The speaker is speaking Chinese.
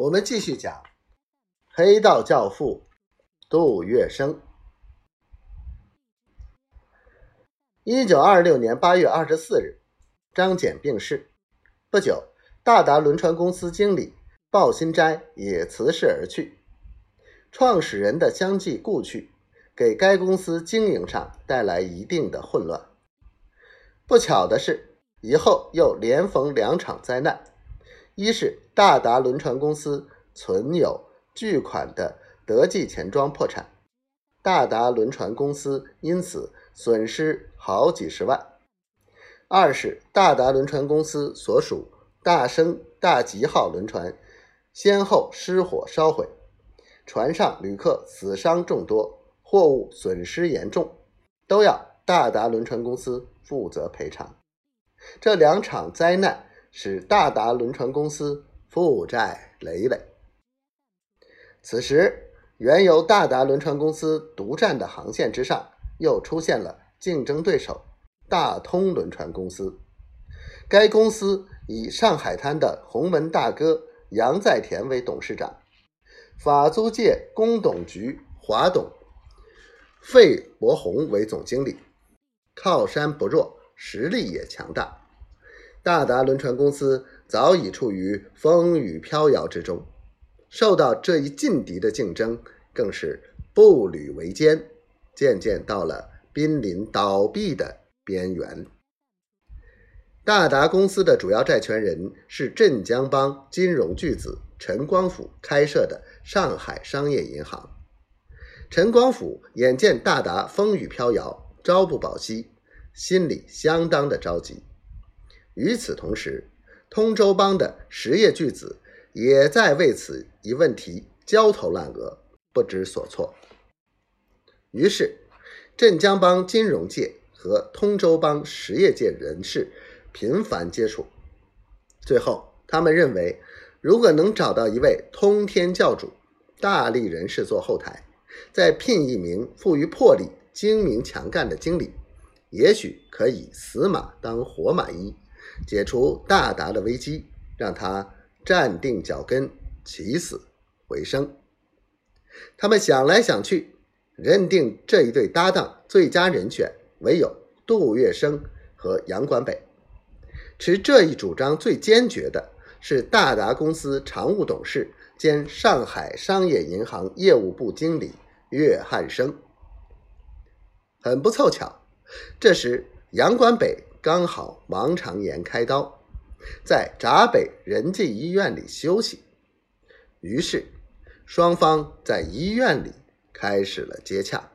我们继续讲黑道教父杜月笙。一九二六年八月二十四日，张謇病逝。不久，大达轮船公司经理鲍新斋也辞世而去。创始人的相继故去，给该公司经营上带来一定的混乱。不巧的是，以后又连逢两场灾难：一是大达轮船公司存有巨款的德记钱庄破产，大达轮船公司因此损失好几十万；二是大达轮船公司所属大升、大吉号轮船先后失火烧毁。船上旅客死伤众多，货物损失严重，都要大达轮船公司负责赔偿。这两场灾难使大达轮船公司负债累累。此时，原由大达轮船公司独占的航线之上，又出现了竞争对手大通轮船公司。该公司以上海滩的洪门大哥杨在田为董事长。法租界公董局华董费伯宏为总经理，靠山不弱，实力也强大。大达轮船公司早已处于风雨飘摇之中，受到这一劲敌的竞争，更是步履维艰，渐渐到了濒临倒闭的边缘。大达公司的主要债权人是镇江帮金融巨子陈光甫开设的。上海商业银行，陈光甫眼见大达风雨飘摇，朝不保夕，心里相当的着急。与此同时，通州帮的实业巨子也在为此一问题焦头烂额，不知所措。于是，镇江帮金融界和通州帮实业界人士频繁接触，最后他们认为。如果能找到一位通天教主、大力人士做后台，再聘一名富于魄力、精明强干的经理，也许可以死马当活马医，解除大达的危机，让他站定脚跟，起死回生。他们想来想去，认定这一对搭档最佳人选唯有杜月笙和杨管北。持这一主张最坚决的。是大达公司常务董事兼上海商业银行业务部经理岳汉生。很不凑巧，这时杨管北刚好盲肠炎开刀，在闸北仁济医院里休息。于是，双方在医院里开始了接洽。